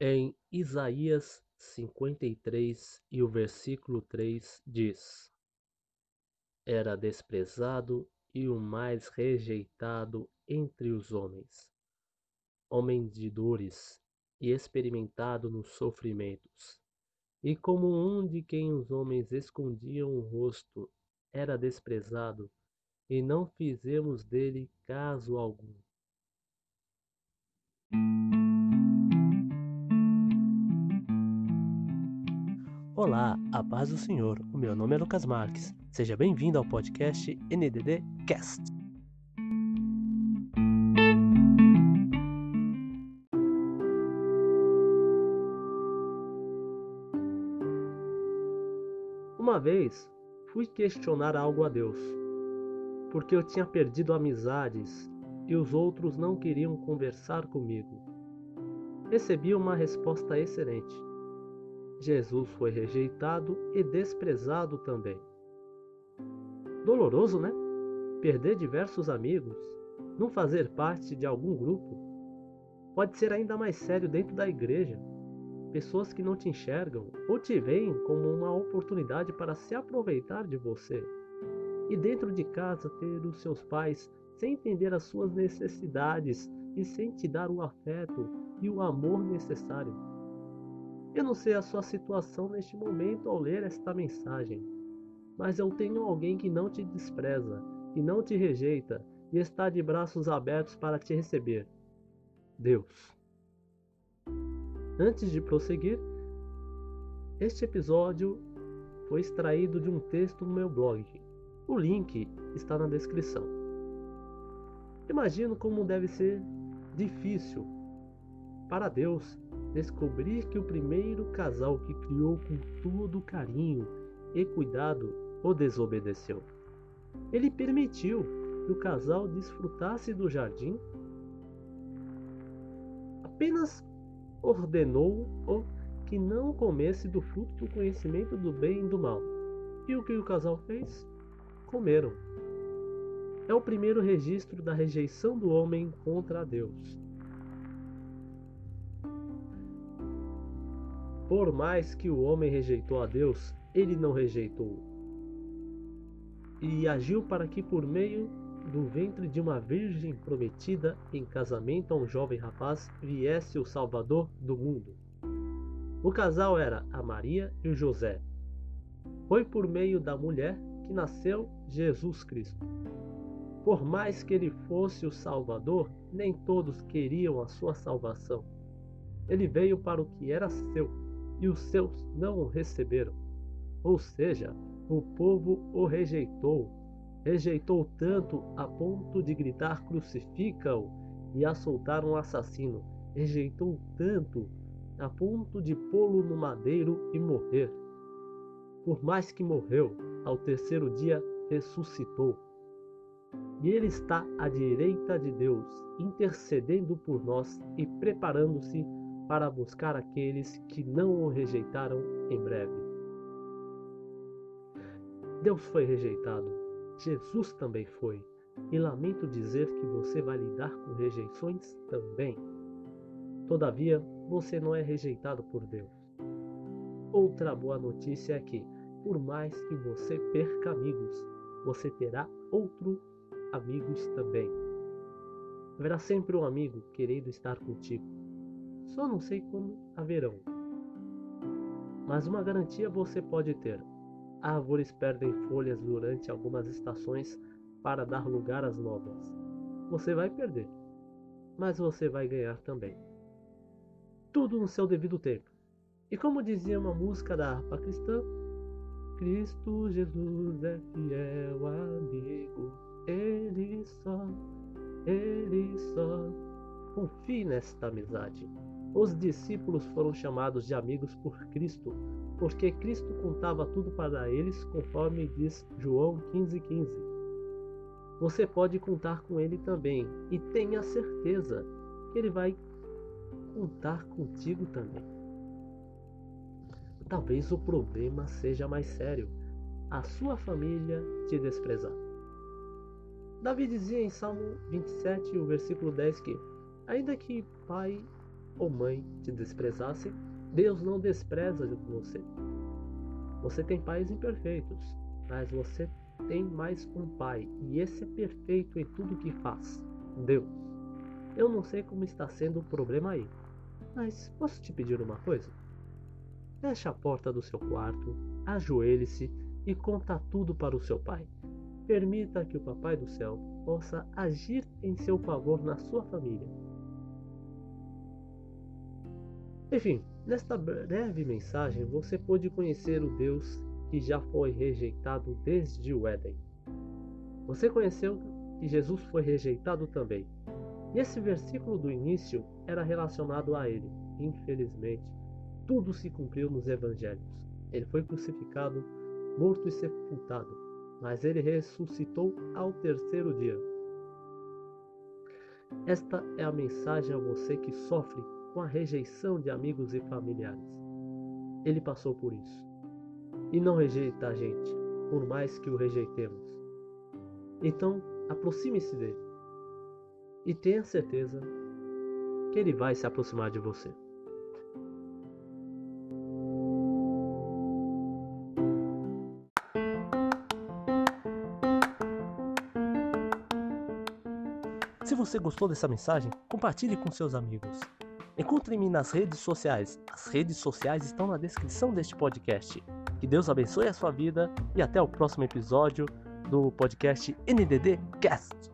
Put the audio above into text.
Em Isaías 53 e o versículo 3 diz: Era desprezado e o mais rejeitado entre os homens, homem de dores e experimentado nos sofrimentos. E como um de quem os homens escondiam o rosto, era desprezado, e não fizemos dele caso algum. Olá, a paz do Senhor. O meu nome é Lucas Marques. Seja bem-vindo ao podcast NDD Cast. Uma vez fui questionar algo a Deus, porque eu tinha perdido amizades e os outros não queriam conversar comigo. Recebi uma resposta excelente. Jesus foi rejeitado e desprezado também. Doloroso, né? Perder diversos amigos, não fazer parte de algum grupo. Pode ser ainda mais sério dentro da igreja. Pessoas que não te enxergam ou te veem como uma oportunidade para se aproveitar de você. E dentro de casa ter os seus pais sem entender as suas necessidades e sem te dar o afeto e o amor necessário. Eu não sei a sua situação neste momento ao ler esta mensagem, mas eu tenho alguém que não te despreza, que não te rejeita e está de braços abertos para te receber. Deus. Antes de prosseguir, este episódio foi extraído de um texto no meu blog. O link está na descrição. Imagino como deve ser difícil para Deus descobrir que o primeiro casal que criou com todo carinho e cuidado o desobedeceu. Ele permitiu que o casal desfrutasse do jardim, apenas ordenou-o que não comesse do fruto do conhecimento do bem e do mal. E o que o casal fez? Comeram. É o primeiro registro da rejeição do homem contra Deus. Por mais que o homem rejeitou a Deus, ele não rejeitou. E agiu para que, por meio do ventre de uma virgem prometida em casamento a um jovem rapaz, viesse o Salvador do mundo. O casal era a Maria e o José. Foi por meio da mulher que nasceu Jesus Cristo. Por mais que ele fosse o Salvador, nem todos queriam a sua salvação. Ele veio para o que era seu e os seus não o receberam. Ou seja, o povo o rejeitou. Rejeitou tanto a ponto de gritar: crucifica-o e assoltar um assassino. Rejeitou tanto a ponto de pô-lo no madeiro e morrer. Por mais que morreu, ao terceiro dia ressuscitou. E ele está à direita de Deus, intercedendo por nós e preparando-se para buscar aqueles que não o rejeitaram em breve. Deus foi rejeitado, Jesus também foi, e lamento dizer que você vai lidar com rejeições também. Todavia, você não é rejeitado por Deus. Outra boa notícia é que, por mais que você perca amigos, você terá outros amigos também. Haverá sempre um amigo querendo estar contigo só não sei quando haverão. Mas uma garantia você pode ter: árvores perdem folhas durante algumas estações para dar lugar às novas. Você vai perder, mas você vai ganhar também. Tudo no seu devido tempo. E como dizia uma música da harpa cristã, Cristo Jesus é fiel amigo, Ele só, Ele só. Confie nesta amizade. Os discípulos foram chamados de amigos por Cristo, porque Cristo contava tudo para eles, conforme diz João 15,15. 15. Você pode contar com ele também, e tenha certeza que ele vai contar contigo também. Talvez o problema seja mais sério: a sua família te desprezar. Davi dizia em Salmo 27, o versículo 10 que, ainda que pai ou mãe te desprezassem, Deus não despreza você. Você tem pais imperfeitos, mas você tem mais um pai, e esse é perfeito em tudo que faz. Deus. Eu não sei como está sendo o problema aí, mas posso te pedir uma coisa? Feche a porta do seu quarto, ajoelhe-se e conta tudo para o seu pai. Permita que o Papai do Céu possa agir em seu favor na sua família. Enfim, nesta breve mensagem você pôde conhecer o Deus que já foi rejeitado desde o Éden. Você conheceu que Jesus foi rejeitado também. E esse versículo do início era relacionado a ele. Infelizmente, tudo se cumpriu nos evangelhos. Ele foi crucificado, morto e sepultado, mas ele ressuscitou ao terceiro dia. Esta é a mensagem a você que sofre com a rejeição de amigos e familiares. Ele passou por isso. E não rejeita a gente, por mais que o rejeitemos. Então, aproxime-se dele. E tenha certeza que ele vai se aproximar de você. Se você gostou dessa mensagem, compartilhe com seus amigos. Encontre-me nas redes sociais. As redes sociais estão na descrição deste podcast. Que Deus abençoe a sua vida e até o próximo episódio do podcast NDD Cast.